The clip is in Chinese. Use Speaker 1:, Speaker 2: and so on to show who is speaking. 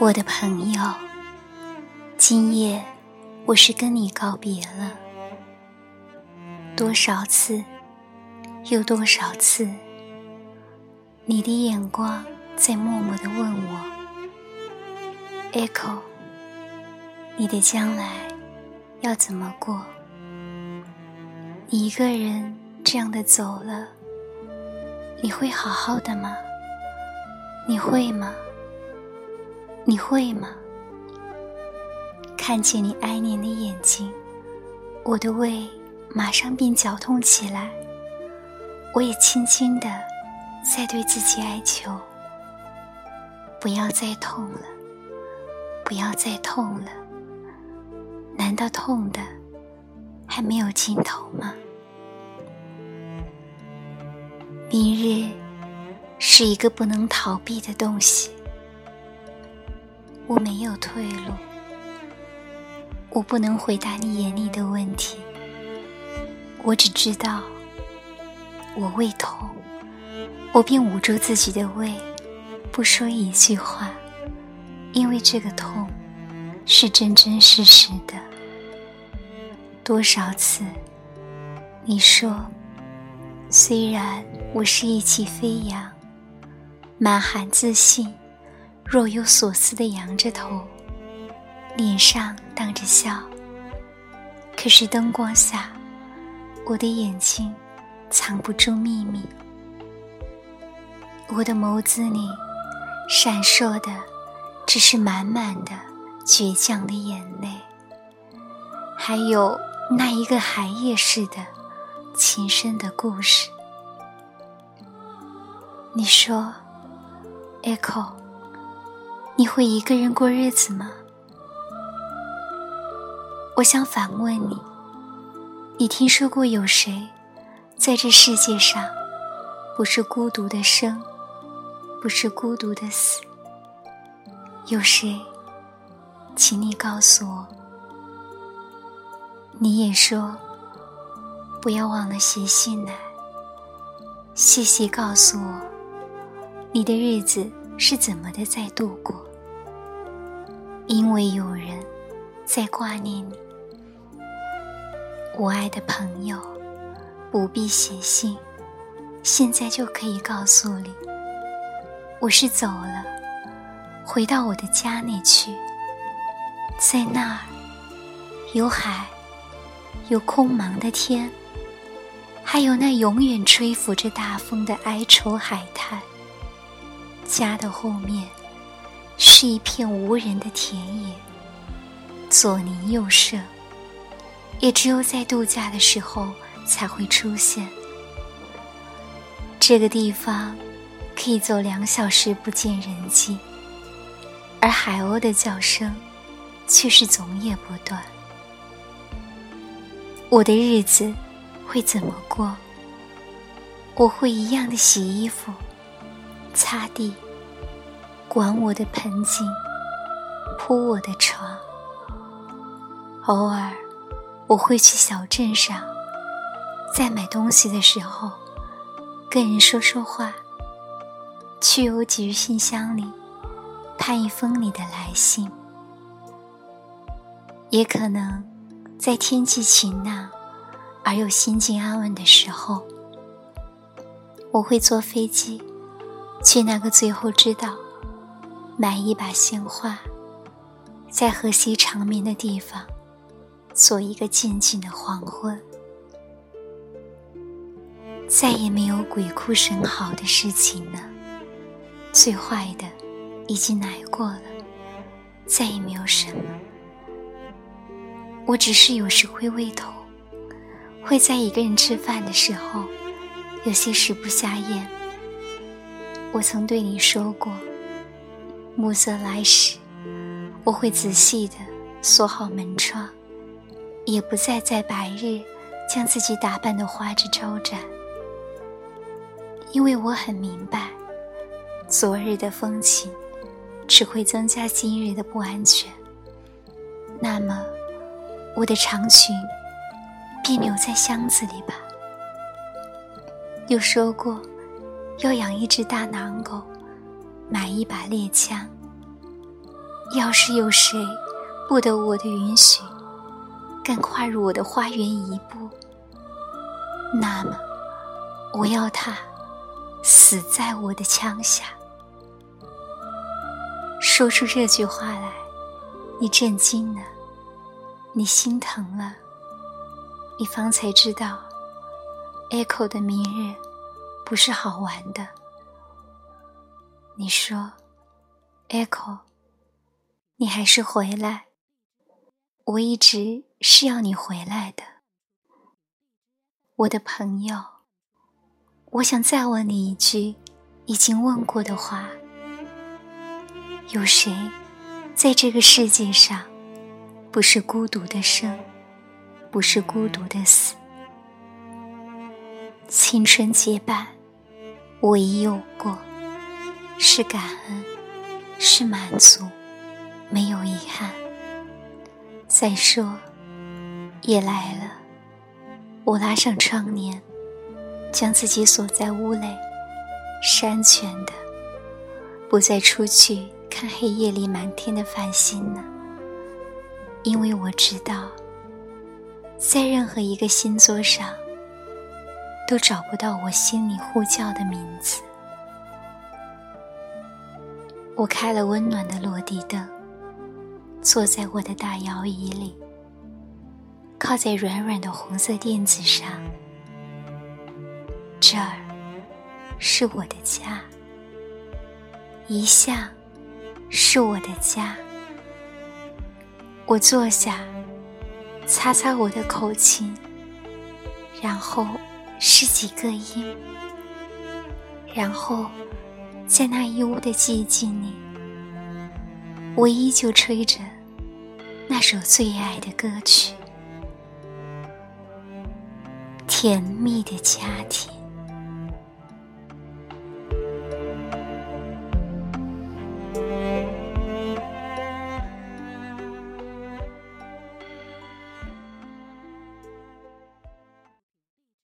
Speaker 1: 我的朋友，今夜我是跟你告别了。多少次，有多少次，你的眼光在默默的问我，Echo，你的将来要怎么过？你一个人这样的走了，你会好好的吗？你会吗？你会吗？看见你哀怜的眼睛，我的胃马上便绞痛起来。我也轻轻的在对自己哀求：不要再痛了，不要再痛了。难道痛的还没有尽头吗？明日是一个不能逃避的东西。我没有退路，我不能回答你眼里的问题。我只知道，我胃痛，我便捂住自己的胃，不说一句话，因为这个痛是真真实实的。多少次，你说，虽然我是意气飞扬，满含自信。若有所思的扬着头，脸上荡着笑。可是灯光下，我的眼睛藏不住秘密。我的眸子里闪烁的，只是满满的倔强的眼泪，还有那一个寒夜似的情深的故事。你说，Echo。你会一个人过日子吗？我想反问你：你听说过有谁在这世界上不是孤独的生，不是孤独的死？有谁？请你告诉我。你也说不要忘了写信来，细细告诉我你的日子是怎么的在度过。因为有人在挂念你，我爱的朋友，不必写信，现在就可以告诉你，我是走了，回到我的家里去，在那儿有海，有空茫的天，还有那永远吹拂着大风的哀愁海滩。家的后面。是一片无人的田野，左邻右舍，也只有在度假的时候才会出现。这个地方可以走两小时不见人迹，而海鸥的叫声却是总也不断。我的日子会怎么过？我会一样的洗衣服、擦地。管我的盆景，铺我的床。偶尔，我会去小镇上，在买东西的时候，跟人说说话，去邮局信箱里盼一封你的来信。也可能，在天气晴朗而又心境安稳的时候，我会坐飞机去那个最后知道。买一把鲜花，在河西长眠的地方，做一个静静的黄昏。再也没有鬼哭神嚎的事情了，最坏的已经来过了，再也没有什么。我只是有时会胃痛，会在一个人吃饭的时候，有些食不下咽。我曾对你说过。暮色来时，我会仔细的锁好门窗，也不再在白日将自己打扮的花枝招展，因为我很明白，昨日的风情只会增加今日的不安全。那么，我的长裙便留在箱子里吧。又说过要养一只大狼狗。买一把猎枪，要是有谁不得我的允许，敢跨入我的花园一步，那么我要他死在我的枪下。说出这句话来，你震惊了，你心疼了，你方才知道，Echo 的明日不是好玩的。你说，Echo，你还是回来。我一直是要你回来的，我的朋友。我想再问你一句已经问过的话。有谁在这个世界上不是孤独的生，不是孤独的死？青春结伴，我已有过，是感恩，是满足，没有遗憾。再说，夜来了，我拉上窗帘，将自己锁在屋内，是安全的，不再出去。看黑夜里满天的繁星呢，因为我知道，在任何一个星座上，都找不到我心里呼叫的名字。我开了温暖的落地灯，坐在我的大摇椅里，靠在软软的红色垫子上，这儿是我的家，一向。是我的家。我坐下，擦擦我的口琴，然后是几个音，然后在那一屋的寂静里，我依旧吹着那首最爱的歌曲，《甜蜜的家庭》。